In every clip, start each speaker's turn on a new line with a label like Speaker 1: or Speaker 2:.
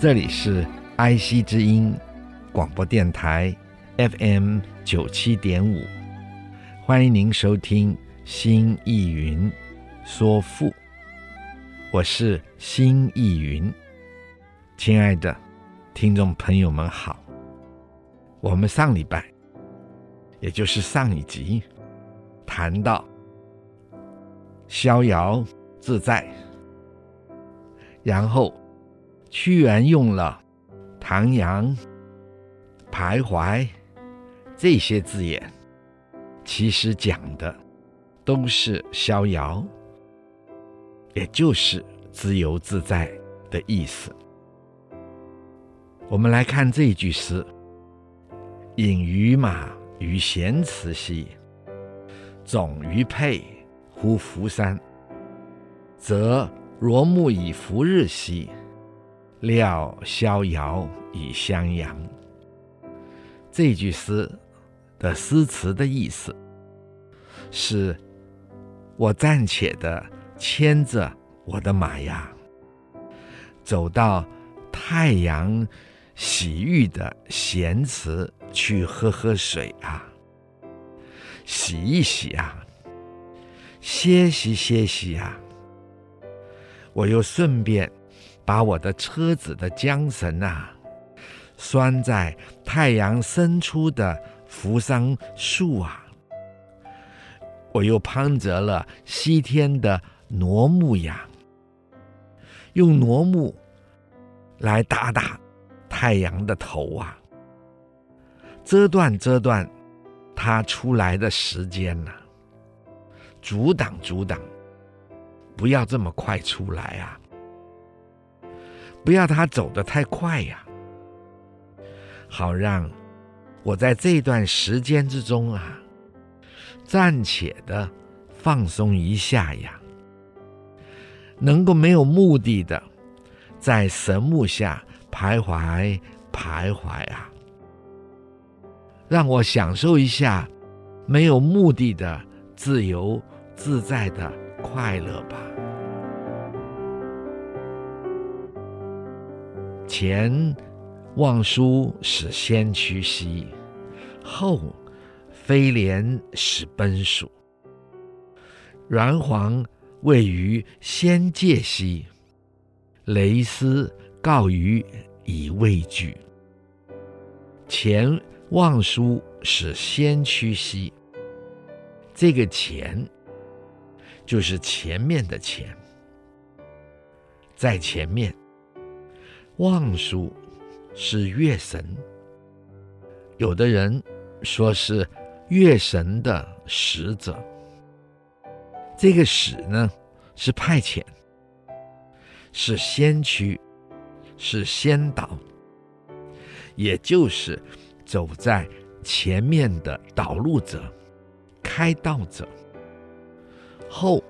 Speaker 1: 这里是 IC 之音广播电台 FM 九七点五，欢迎您收听《新意云说赋》，我是新意云。亲爱的听众朋友们好，我们上礼拜，也就是上一集，谈到逍遥自在，然后。屈原用了“徜徉”“徘徊”这些字眼，其实讲的都是逍遥，也就是自由自在的意思。我们来看这句诗：“隐于马于闲池兮，总于沛乎弗山，则罗幕以弗日兮。”料逍遥以襄阳。这句诗的诗词的意思是：我暂且的牵着我的马呀，走到太阳洗浴的闲池去喝喝水啊，洗一洗啊，歇息歇息啊，我又顺便。把我的车子的缰绳啊，拴在太阳伸出的扶桑树啊，我又攀折了西天的挪木呀，用挪木来打打太阳的头啊，遮断遮断它出来的时间呐、阻挡阻挡，不要这么快出来啊。不要他走得太快呀，好让我在这段时间之中啊，暂且的放松一下呀，能够没有目的的在神木下徘徊徘徊啊，让我享受一下没有目的的自由自在的快乐吧。前望舒使先驱兮，后飞廉使奔属。鸾皇位于仙界兮，雷师告余以畏惧。前望舒使仙驱兮，这个前就是前面的前，在前面。望舒是月神，有的人说是月神的使者。这个使呢，是派遣，是先驱，是先导，也就是走在前面的导路者、开道者。后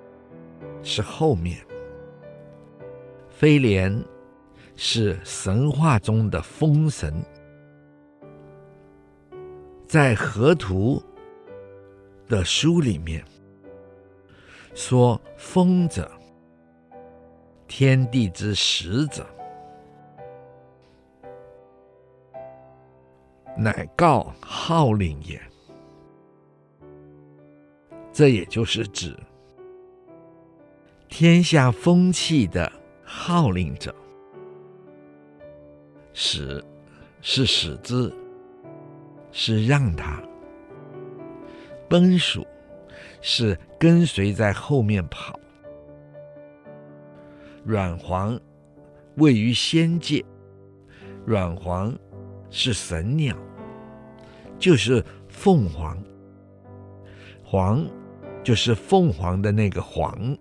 Speaker 1: 是后面，飞廉。是神话中的风神，在河图的书里面说，风者，天地之始者，乃告号令也。这也就是指天下风气的号令者。使是使之，是让他；奔属是跟随在后面跑。软黄位于仙界，软黄是神鸟，就是凤凰。凰就是凤凰的那个凰。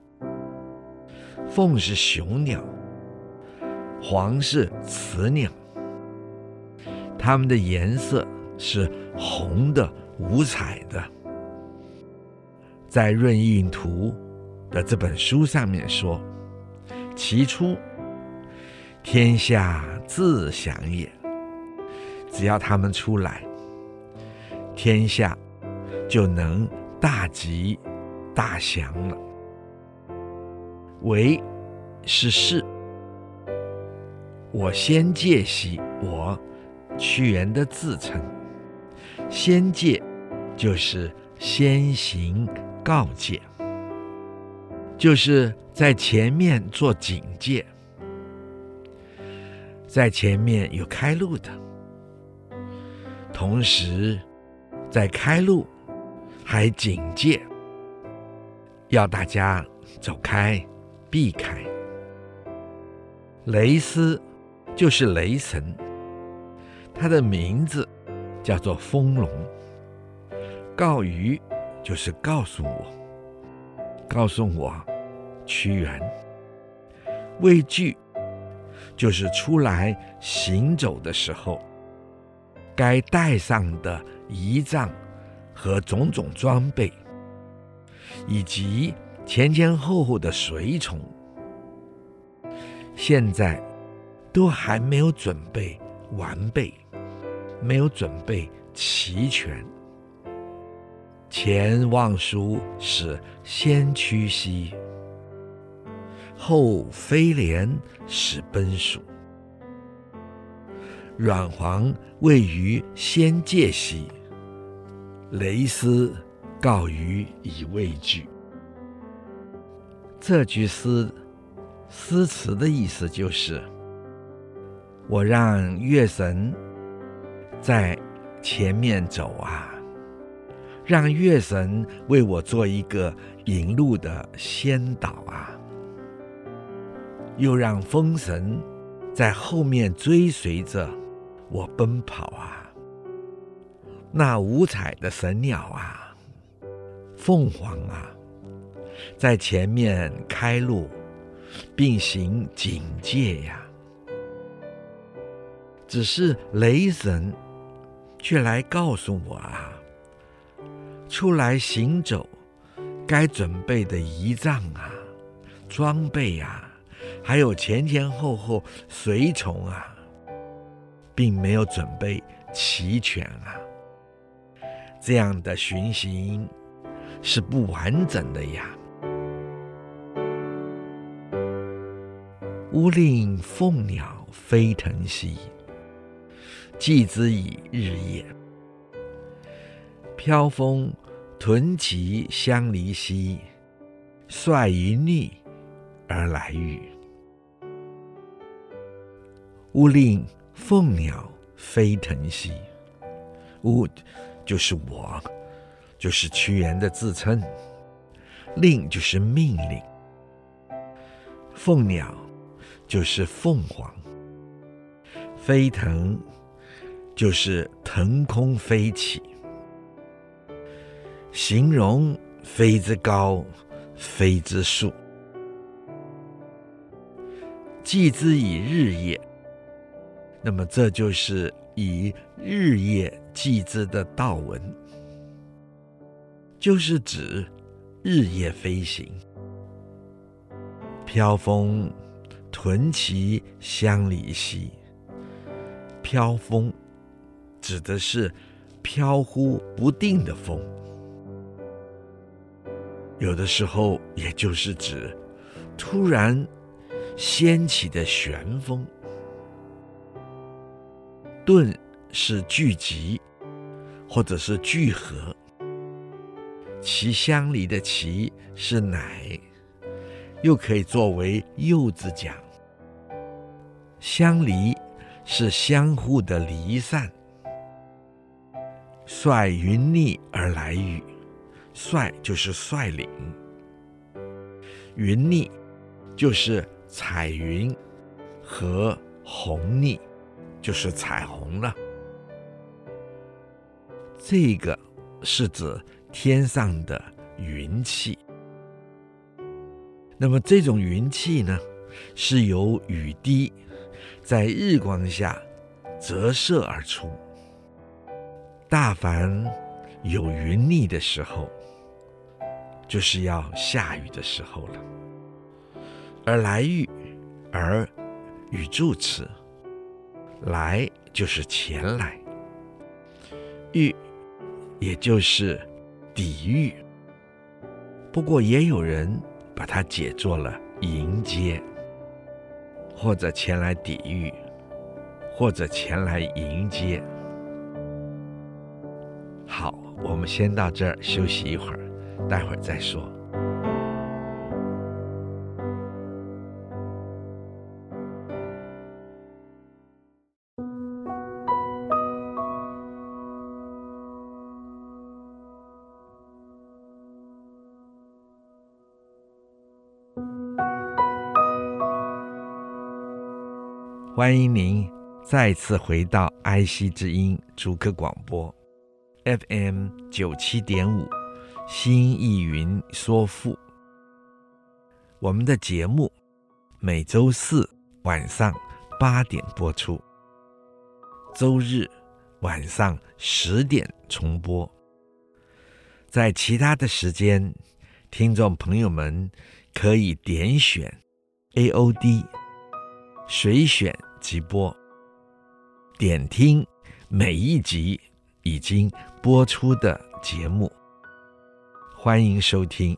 Speaker 1: 凤是雄鸟，凰是雌鸟。它们的颜色是红的、五彩的。在《润印图》的这本书上面说：“其出，天下自祥也。”只要它们出来，天下就能大吉大祥了。为是事，我先介兮，我屈原的自称。先介就是先行告诫，就是在前面做警戒，在前面有开路的，同时在开路还警戒，要大家走开。避开，雷斯就是雷神，他的名字叫做丰隆。告鱼就是告诉我，告诉我屈原。畏惧就是出来行走的时候，该带上的仪仗和种种装备，以及。前前后后的随从，现在都还没有准备完备，没有准备齐全。前望舒使先驱兮，后飞廉使奔属。阮黄位于先介兮，雷斯告于以未具。这句诗诗词的意思就是：我让月神在前面走啊，让月神为我做一个引路的先导啊，又让风神在后面追随着我奔跑啊。那五彩的神鸟啊，凤凰啊。在前面开路，并行警戒呀。只是雷神却来告诉我啊，出来行走，该准备的仪仗啊、装备呀，还有前前后后随从啊，并没有准备齐全啊。这样的巡行是不完整的呀。吾令凤鸟飞腾兮，寄之以日夜；飘风屯其相离兮，率云逆而来予。吾令凤鸟飞腾兮，吾就是我，就是屈原的自称。令就是命令，凤鸟。就是凤凰，飞腾就是腾空飞起，形容飞之高，飞之速，祭之以日夜。那么这就是以日夜祭之的道文，就是指日夜飞行，飘风。屯其相离兮，飘风指的是飘忽不定的风，有的时候也就是指突然掀起的旋风。顿是聚集，或者是聚合，其相离的其是乃。又可以作为柚子讲，相离是相互的离散。率云逆而来雨，率就是率领，云逆就是彩云和红逆，就是彩虹了。这个是指天上的云气。那么这种云气呢，是由雨滴在日光下折射而出。大凡有云逆的时候，就是要下雨的时候了。而来遇，而与助词，来就是前来，遇也就是抵御。不过也有人把它解作了迎接，或者前来抵御，或者前来迎接。好，我们先到这儿休息一会儿，待会儿再说。欢迎您再次回到爱惜之音竹科广播，FM 九七点五，新艺云说赋。我们的节目每周四晚上八点播出，周日晚上十点重播。在其他的时间，听众朋友们可以点选 AOD 随选。直播，点听每一集已经播出的节目，欢迎收听《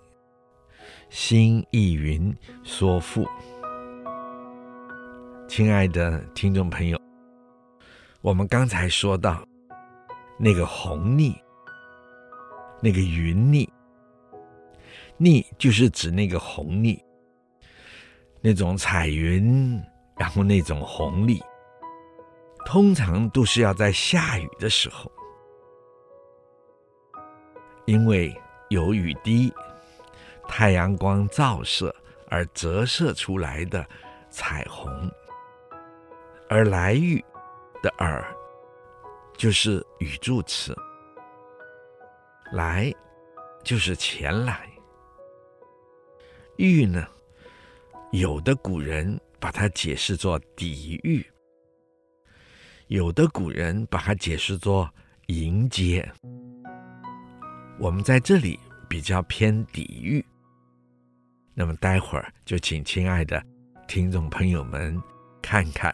Speaker 1: 新艺云说赋》。亲爱的听众朋友，我们刚才说到那个红霓，那个云霓，霓就是指那个红霓，那种彩云。然后那种红丽，通常都是要在下雨的时候，因为有雨滴、太阳光照射而折射出来的彩虹。而来玉的耳就是语助词，来就是前来，玉呢，有的古人。把它解释作抵御，有的古人把它解释作迎接。我们在这里比较偏抵遇。那么待会儿就请亲爱的听众朋友们看看，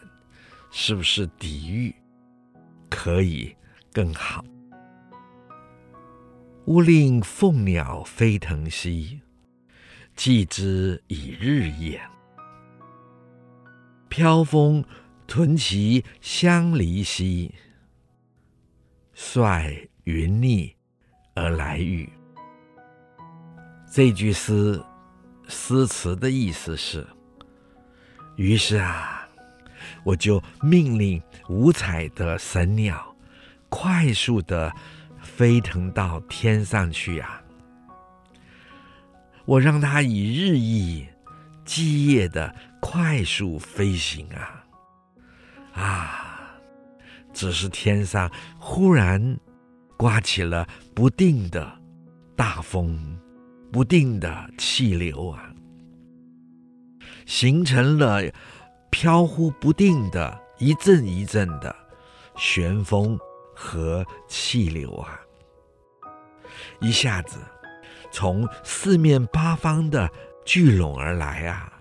Speaker 1: 是不是抵遇可以更好？乌令凤鸟飞腾兮，继之以日也。飘风屯其相离兮，率云霓而来遇。这句诗诗词的意思是：于是啊，我就命令五彩的神鸟快速的飞腾到天上去啊！我让它以日翼继夜的。快速飞行啊，啊！只是天上忽然刮起了不定的大风，不定的气流啊，形成了飘忽不定的一阵一阵的旋风和气流啊，一下子从四面八方的聚拢而来啊。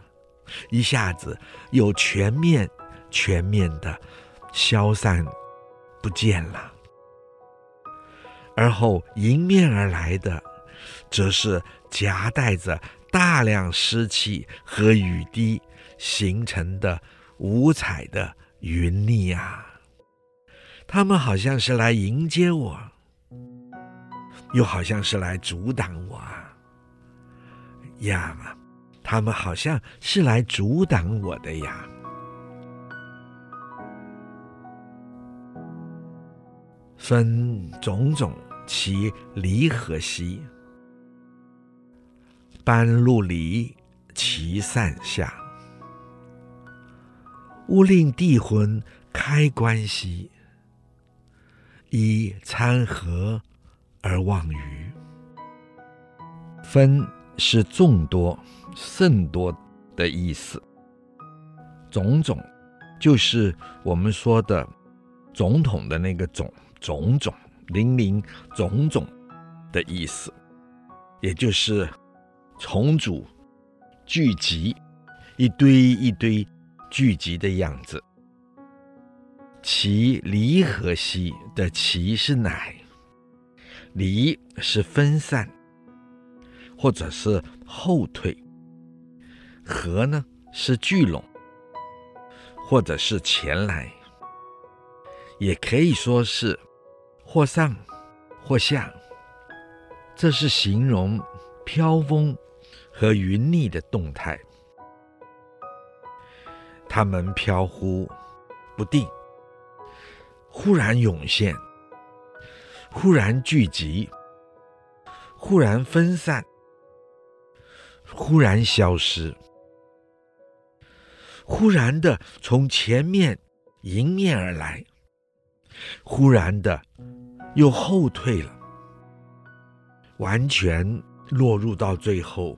Speaker 1: 一下子又全面、全面的消散不见了，而后迎面而来的，则是夹带着大量湿气和雨滴形成的五彩的云霓啊！他们好像是来迎接我，又好像是来阻挡我啊！呀！他们好像是来阻挡我的呀！分种种其离合兮，班陆离其散下。勿令帝魂开关兮，依参合而忘于。分是众多、甚多的意思。种种就是我们说的总统的那个种种种林林总总的意思，也就是重组、聚集、一堆一堆聚集的样子。其离合兮的其是乃，离是分散，或者是后退；合呢是聚拢，或者是前来，也可以说是或上或下。这是形容飘风和云逆的动态，它们飘忽不定。忽然涌现，忽然聚集，忽然分散，忽然消失，忽然的从前面迎面而来，忽然的又后退了，完全落入到最后，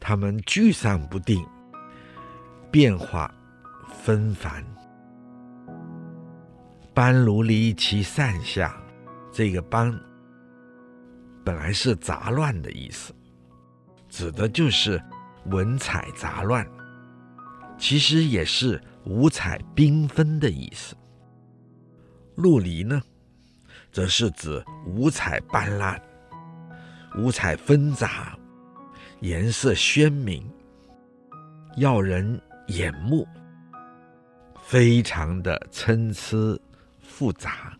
Speaker 1: 他们聚散不定，变化纷繁。班如离其散下，这个班本来是杂乱的意思，指的就是文采杂乱，其实也是五彩缤纷的意思。陆离呢，则是指五彩斑斓、五彩纷杂、颜色鲜明、耀人眼目，非常的参差。复杂，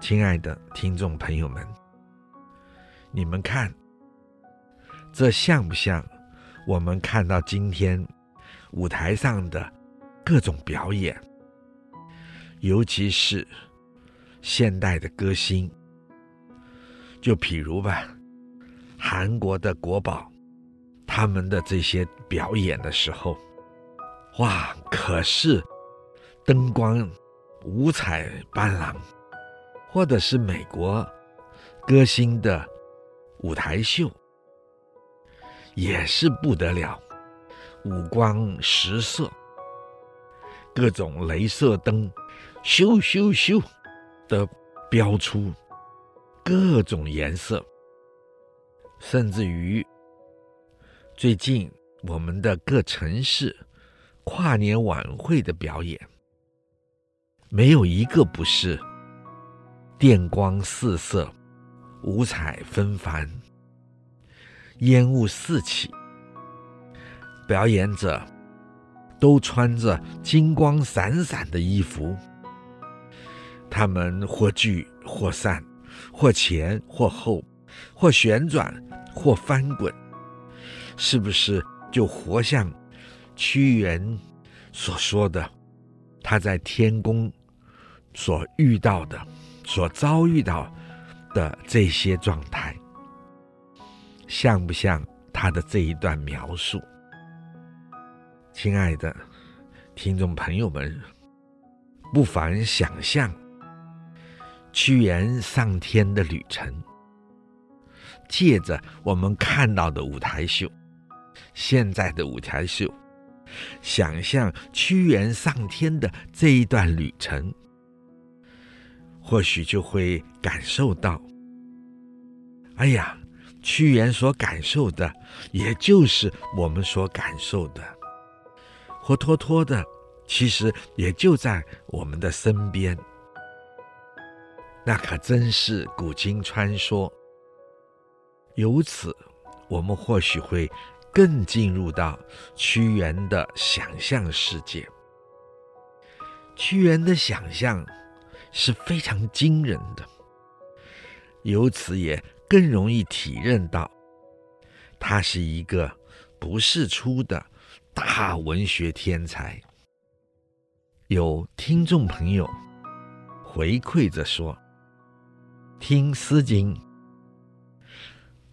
Speaker 1: 亲爱的听众朋友们，你们看，这像不像我们看到今天舞台上的各种表演？尤其是现代的歌星，就譬如吧，韩国的国宝，他们的这些表演的时候，哇，可是灯光。五彩斑斓，或者是美国歌星的舞台秀，也是不得了，五光十色，各种镭射灯，咻咻咻的标出各种颜色，甚至于最近我们的各城市跨年晚会的表演。没有一个不是电光四射、五彩纷繁、烟雾四起，表演者都穿着金光闪闪的衣服，他们或聚或散，或前或后，或旋转或翻滚，是不是就活像屈原所说的，他在天宫。所遇到的、所遭遇到的这些状态，像不像他的这一段描述？亲爱的听众朋友们，不妨想象屈原上天的旅程，借着我们看到的舞台秀，现在的舞台秀，想象屈原上天的这一段旅程。或许就会感受到，哎呀，屈原所感受的，也就是我们所感受的，活脱脱的，其实也就在我们的身边。那可真是古今穿梭。由此，我们或许会更进入到屈原的想象世界。屈原的想象。是非常惊人的，由此也更容易体认到，他是一个不世出的大文学天才。有听众朋友回馈着说，听《诗经》，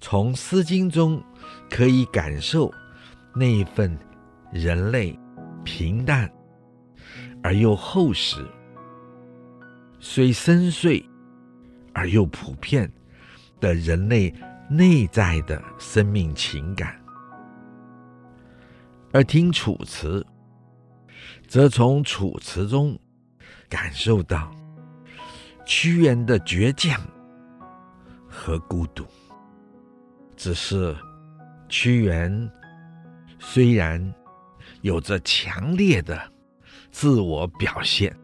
Speaker 1: 从《诗经》中可以感受那一份人类平淡而又厚实。虽深邃而又普遍的人类内在的生命情感；而听楚辞，则从楚辞中感受到屈原的倔强和孤独。只是屈原虽然有着强烈的自我表现，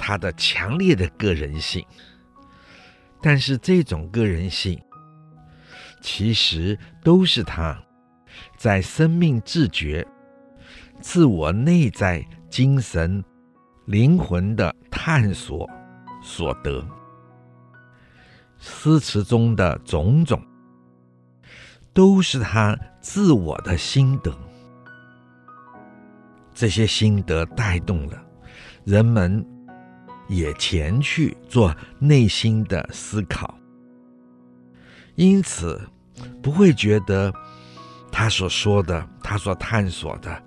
Speaker 1: 他的强烈的个人性，但是这种个人性，其实都是他在生命自觉、自我内在精神、灵魂的探索所得。诗词中的种种，都是他自我的心得。这些心得带动了人们，也前去做内心的思考，因此不会觉得他所说的、他所探索的，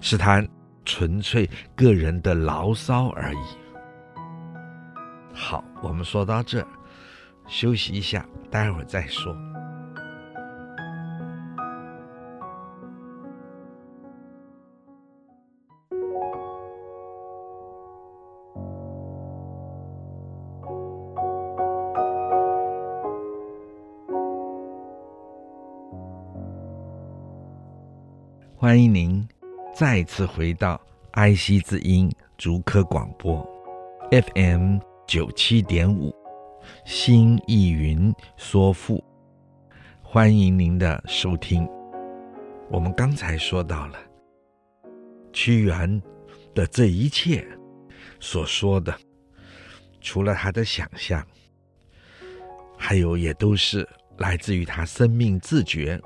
Speaker 1: 是他纯粹个人的牢骚而已。好，我们说到这，休息一下，待会儿再说。欢迎您再次回到爱惜之音竹科广播 FM 九七点五，新意云说赋。欢迎您的收听。我们刚才说到了屈原的这一切所说的，除了他的想象，还有也都是来自于他生命自觉、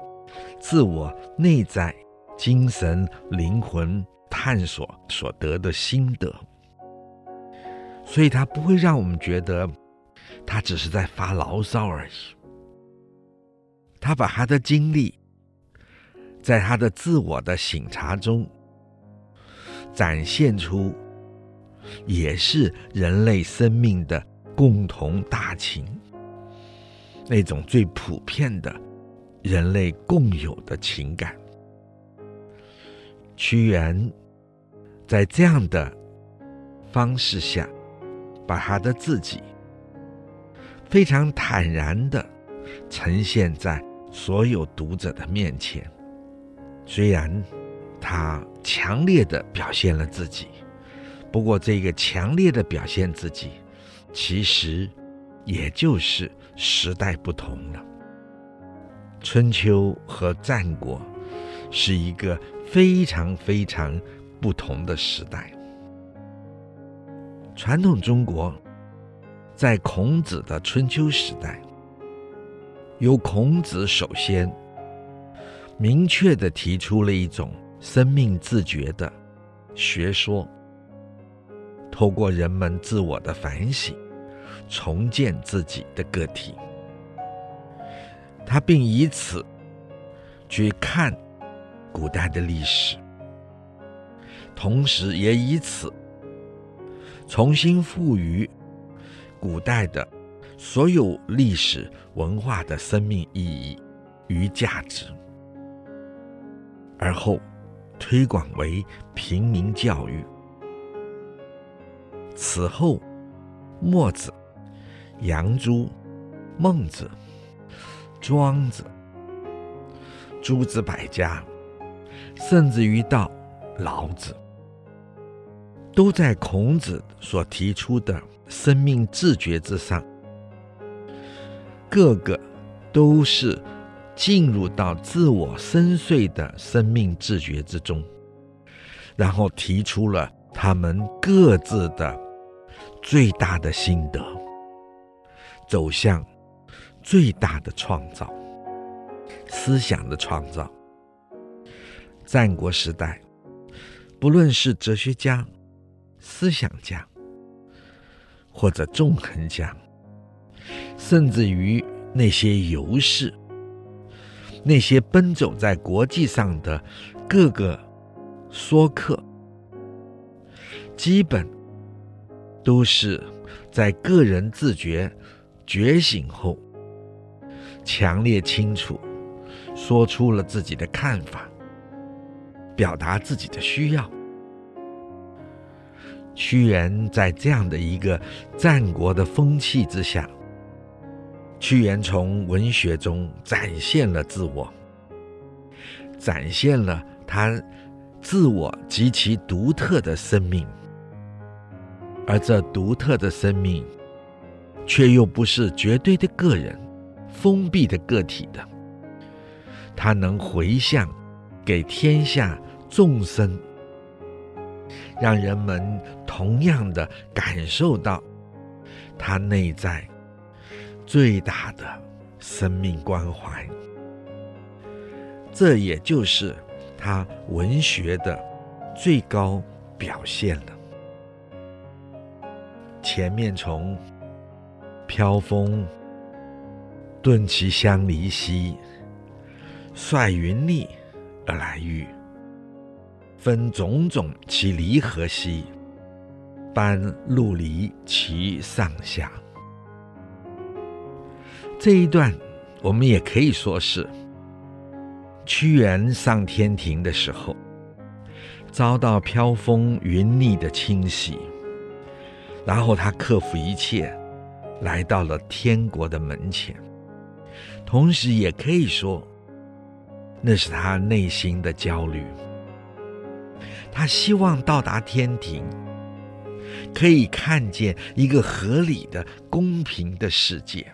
Speaker 1: 自我内在。精神灵魂探索所得的心得，所以他不会让我们觉得他只是在发牢骚而已。他把他的经历，在他的自我的省察中展现出，也是人类生命的共同大情，那种最普遍的人类共有的情感。屈原在这样的方式下，把他的自己非常坦然地呈现在所有读者的面前。虽然他强烈地表现了自己，不过这个强烈的表现自己，其实也就是时代不同了。春秋和战国是一个。非常非常不同的时代。传统中国在孔子的春秋时代，由孔子首先明确地提出了一种生命自觉的学说，透过人们自我的反省，重建自己的个体。他并以此去看。古代的历史，同时也以此重新赋予古代的所有历史文化的生命意义与价值，而后推广为平民教育。此后，墨子、杨朱、孟子、庄子、诸子百家。甚至于到老子，都在孔子所提出的生命自觉之上，个个都是进入到自我深邃的生命自觉之中，然后提出了他们各自的最大的心得，走向最大的创造，思想的创造。战国时代，不论是哲学家、思想家，或者纵横家，甚至于那些游士，那些奔走在国际上的各个说客，基本都是在个人自觉觉醒后，强烈清楚，说出了自己的看法，表达自己的需要。屈原在这样的一个战国的风气之下，屈原从文学中展现了自我，展现了他自我极其独特的生命，而这独特的生命，却又不是绝对的个人、封闭的个体的，他能回向给天下众生。让人们同样的感受到他内在最大的生命关怀，这也就是他文学的最高表现了。前面从“飘风顿其香离兮，率云厉而来遇。”分种种其离合兮，班陆离其上下。这一段我们也可以说是屈原上天庭的时候，遭到飘风云逆的侵袭，然后他克服一切，来到了天国的门前。同时，也可以说，那是他内心的焦虑。他希望到达天庭，可以看见一个合理的、公平的世界，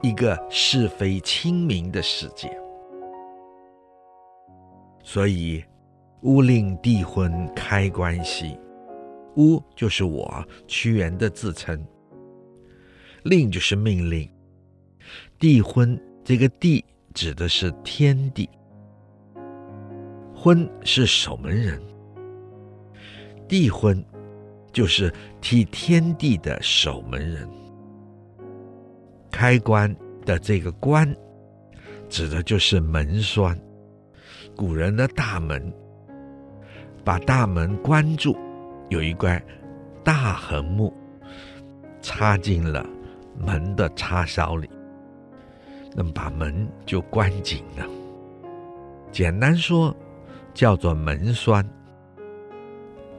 Speaker 1: 一个是非清明的世界。所以，乌令帝昏开关兮，乌就是我屈原的自称，令就是命令，帝昏这个帝指的是天地。婚是守门人，帝婚就是替天地的守门人。开关的这个关，指的就是门栓。古人的大门，把大门关住，有一块大横木插进了门的插销里，那么把门就关紧了。简单说。叫做门栓，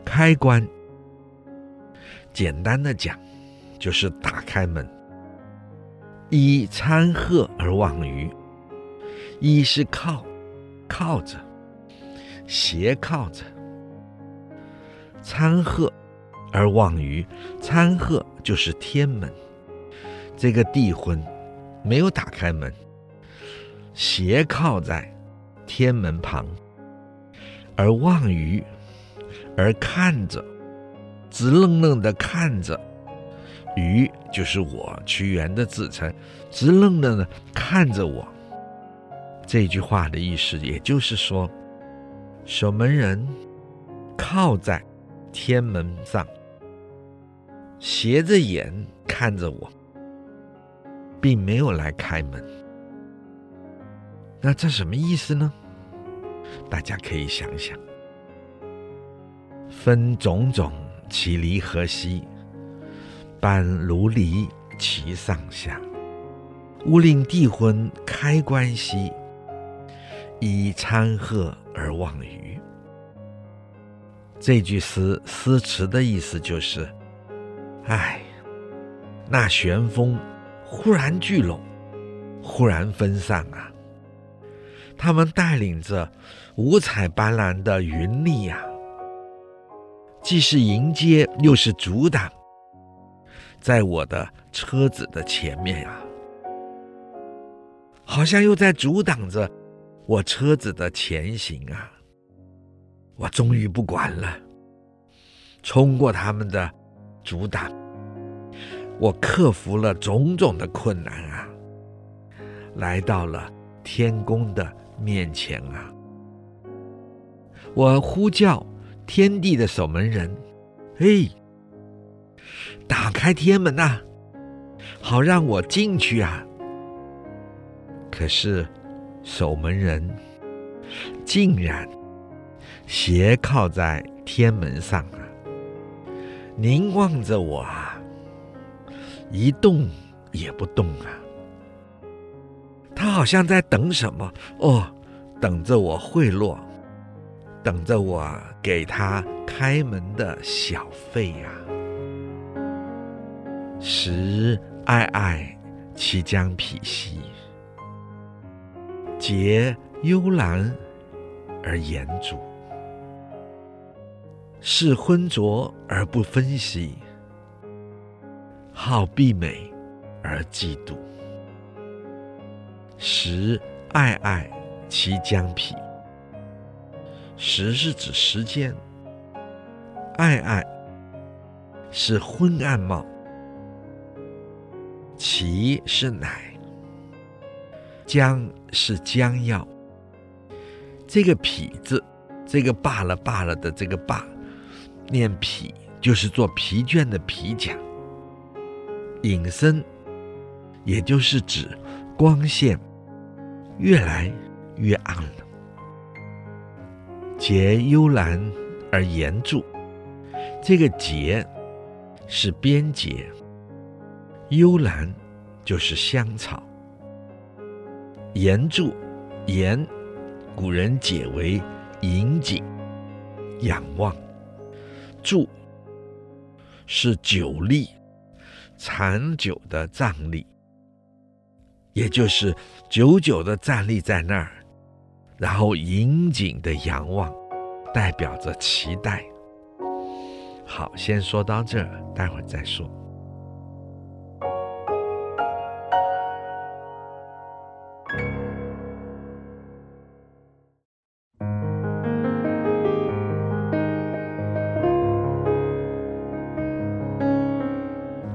Speaker 1: 开关。简单的讲，就是打开门。一参鹤而望鱼，一是靠，靠着，斜靠着。参鹤而望鱼，参鹤就是天门。这个地昏没有打开门，斜靠在天门旁。而望鱼，而看着，直愣愣的看着，鱼就是我屈原的自称，直愣愣的看着我。这句话的意思，也就是说，守门人靠在天门上，斜着眼看着我，并没有来开门。那这什么意思呢？大家可以想想，分种种其离合兮，班如离其上下。乌令帝昏开关兮，以参鹤而望鱼。这句诗诗词的意思就是：哎，那旋风忽然聚拢，忽然分散啊！他们带领着五彩斑斓的云厉呀，既是迎接又是阻挡，在我的车子的前面呀，好像又在阻挡着我车子的前行啊！我终于不管了，冲过他们的阻挡，我克服了种种的困难啊，来到了天宫的。面前啊，我呼叫天地的守门人，嘿，打开天门呐，好让我进去啊！可是守门人竟然斜靠在天门上啊，凝望着我啊，一动也不动啊，他好像在等什么哦，等着我贿赂，等着我给他开门的小费呀、啊。时皑皑，其将匹兮；节幽兰而言着，视昏浊而不分析，好碧美而嫉妒。时皑皑，其将匹。时是指时间，皑皑是昏暗貌，其是乃，将是将要。这个匹字，这个罢了罢了的这个罢，念疲，就是做疲倦的疲甲。隐身，也就是指光线。越来越暗了。结幽兰而言着，这个结是边节，幽兰就是香草。言着，言，古人解为引颈、仰望。着是久立、长久的站立。也就是久久地站立在那儿，然后紧紧地仰望，代表着期待。好，先说到这儿，待会儿再说。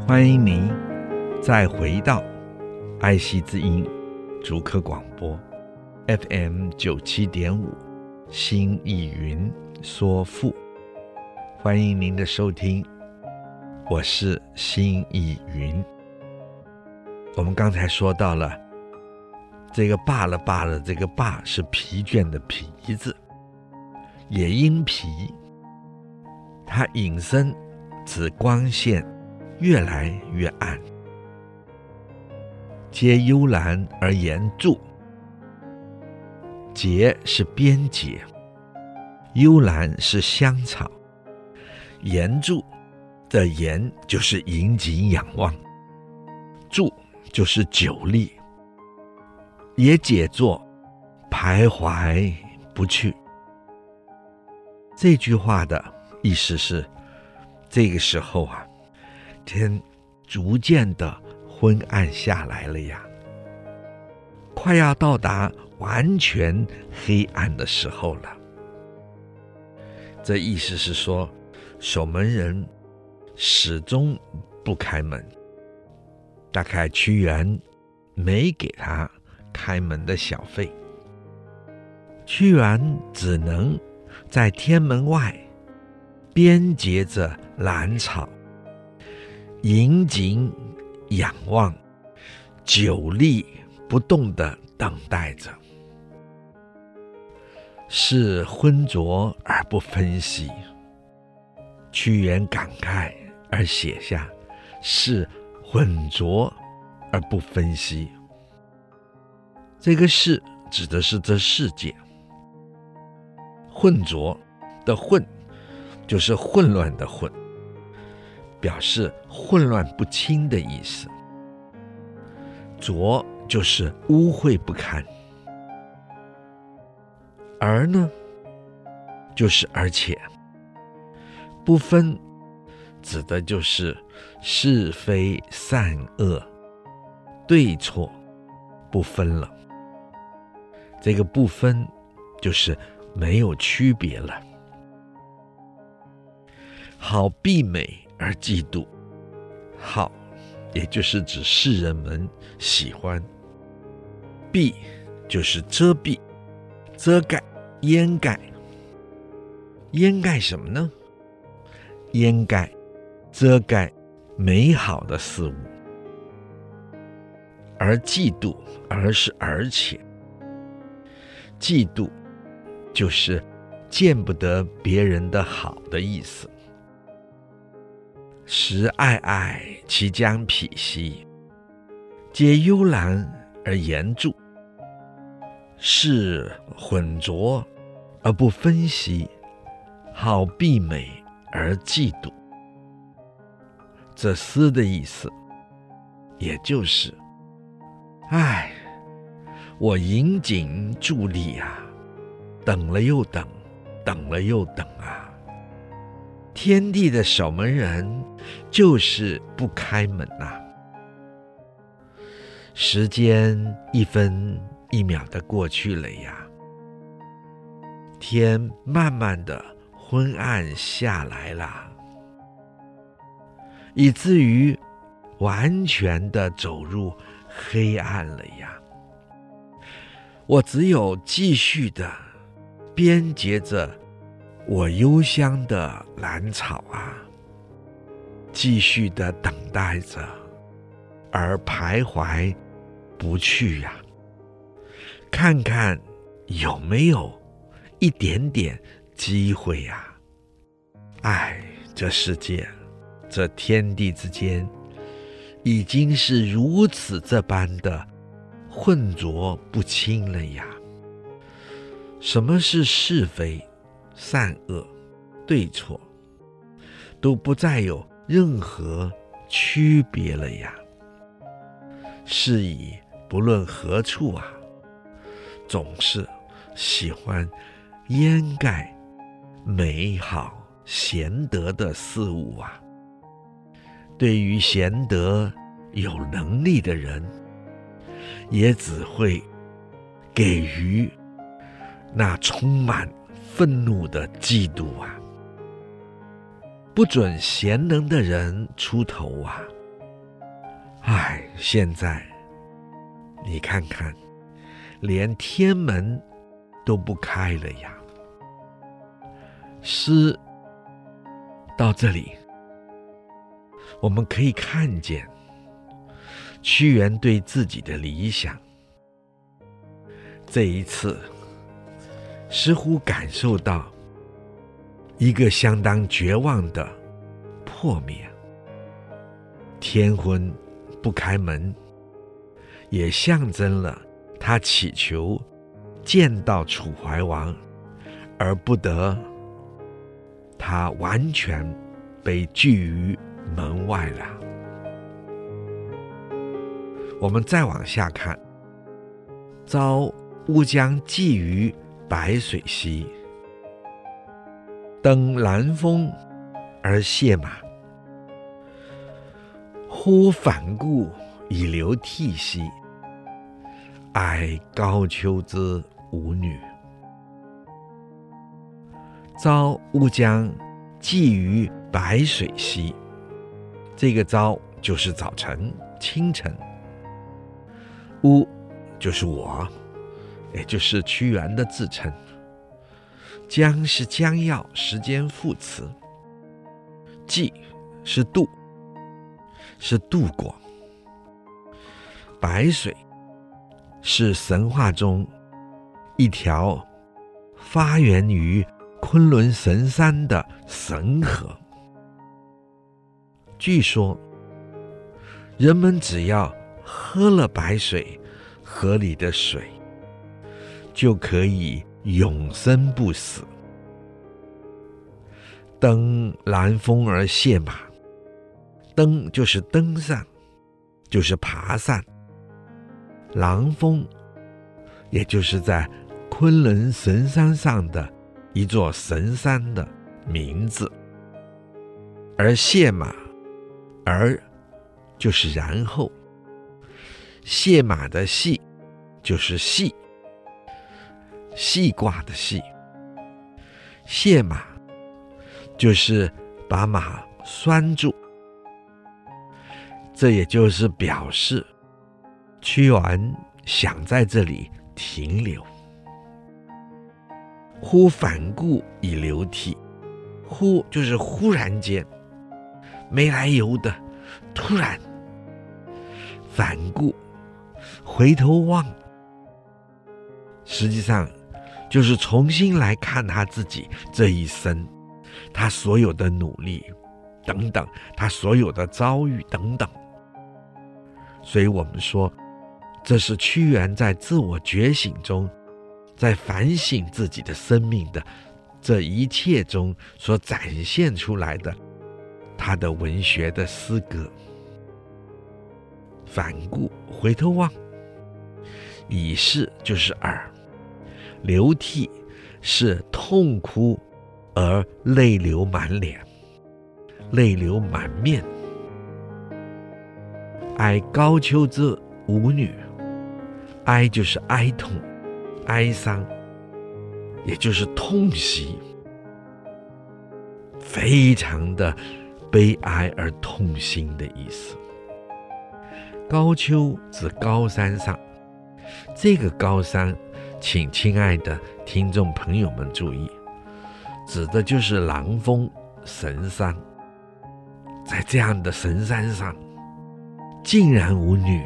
Speaker 1: 欢迎您再回到。爱惜之音，竹科广播，FM 九七点五，新意云说富，欢迎您的收听，我是心意云。我们刚才说到了这个罢了罢了，这个罢是疲倦的疲字，也因疲，它引申指光线越来越暗。皆幽兰而言著，节是边节，幽兰是香草，言著的言就是引颈仰望，著就是久立，也解作徘徊不去。这句话的意思是，这个时候啊，天逐渐的。昏暗下来了呀，快要到达完全黑暗的时候了。这意思是说，守门人始终不开门，大概屈原没给他开门的小费，屈原只能在天门外边结着兰草，引颈。仰望，久立不动地等待着，视浑浊而不分析。屈原感慨而写下“视浑浊而不分析”。这个“是”指的是这世界，混浊的“混”就是混乱的“混”。表示混乱不清的意思，浊就是污秽不堪，而呢，就是而且，不分，指的就是是非善恶、对错不分了。这个不分，就是没有区别了。好避美。而嫉妒，好，也就是指世人们喜欢。蔽就是遮蔽、遮盖、掩盖。掩盖什么呢？掩盖、遮盖美好的事物。而嫉妒，而是而且，嫉妒就是见不得别人的好的意思。时皑皑，其将匹兮；皆幽兰而言着，是混浊而不分析，好避美而嫉妒。这诗的意思，也就是，唉，我引颈伫立啊，等了又等，等了又等，天地的守门人就是不开门呐、时间一分一秒的过去了呀，天慢慢的昏暗下来了。以至于完全的走入黑暗了呀！我只有继续的编结着我幽香的兰草啊，继续的等待着，而徘徊不去呀。看看有没有一点点机会呀？唉，这世界。这天地之间，已经是如此这般的混浊不清了呀！什么是是非、善恶、对错，都不再有任何区别了呀！是以不论何处啊，总是喜欢掩盖美好贤德的事物啊！对于贤德有能力的人，也只会给予那充满愤怒的嫉妒啊！不准贤能的人出头啊！唉，现在你看看，连天门都不开了呀！诗到这里。我们可以看见屈原对自己的理想，这一次似乎感受到一个相当绝望的破灭。天昏不开门，也象征了他祈求见到楚怀王，而不得，他完全被拒于。门外了。我们再往下看，遭乌江寄于白水溪，登兰峰而谢马。忽反顾以流涕兮，哀高丘之舞女。朝乌江寄于白水溪。这个朝就是早晨、清晨。乌就是我，也就是屈原的自称。江是将要时间副词。寄是渡，是渡过。白水是神话中一条发源于昆仑神山的神河。据说，人们只要喝了白水河里的水，就可以永生不死。登兰峰而谢马，登就是登上，就是爬上。兰峰，也就是在昆仑神山上的一座神山的名字，而谢马。而就是然后，谢马的谢就是系，系挂的系。卸马就是把马拴住，这也就是表示屈原想在这里停留。忽反顾以流涕，忽就是忽然间。没来由的，突然反顾，回头望，实际上就是重新来看他自己这一生，他所有的努力等等，他所有的遭遇等等。所以我们说，这是屈原在自我觉醒中在反省自己的生命的这一切中所展现出来的他的文学的诗歌。反顾回头望，已是就是耳，流涕是痛哭而泪流满脸，泪流满面。哀高丘之舞女，哀就是哀痛。哀伤，也就是痛惜，非常的悲哀而痛心的意思。高丘指高山上，这个高山，请亲爱的听众朋友们注意，指的就是狼峰神山。在这样的神山上，竟然无女，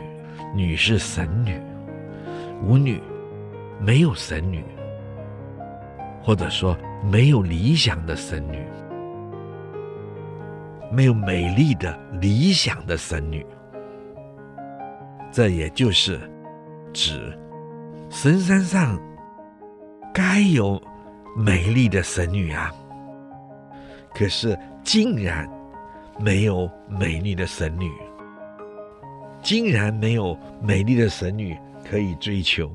Speaker 1: 女是神女，无女。没有神女，或者说没有理想的神女，没有美丽的理想的神女，这也就是指神山上该有美丽的神女啊，可是竟然没有美丽的神女，竟然没有美丽的神女可以追求。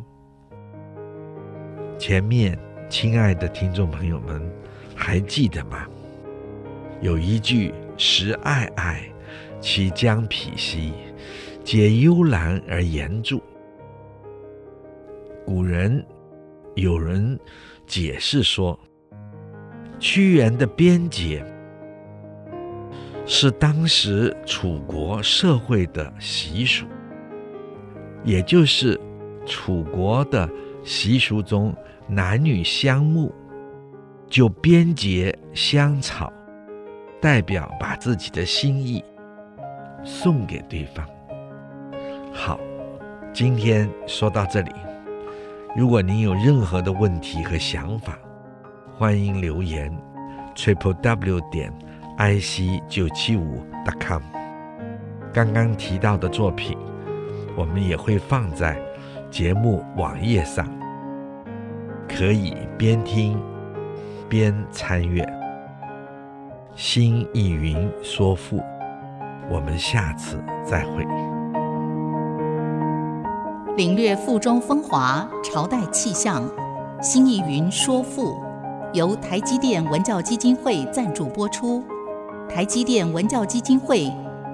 Speaker 1: 前面，亲爱的听众朋友们，还记得吗？有一句“时爱爱，其将彼兮，皆幽兰而言着”。古人有人解释说，屈原的边结是当时楚国社会的习俗，也就是楚国的习俗中。男女相慕，就边结香草，代表把自己的心意送给对方。好，今天说到这里。如果您有任何的问题和想法，欢迎留言：triple w 点 i c 九七五 dot com。刚刚提到的作品，我们也会放在节目网页上。可以边听边参阅。新意云说赋，我们下次再会。
Speaker 2: 领略赋中风华，朝代气象。新意云说赋，由台积电文教基金会赞助播出。台积电文教基金会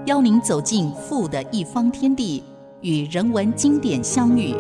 Speaker 2: 邀您走进赋的一方天地，与人文经典相遇。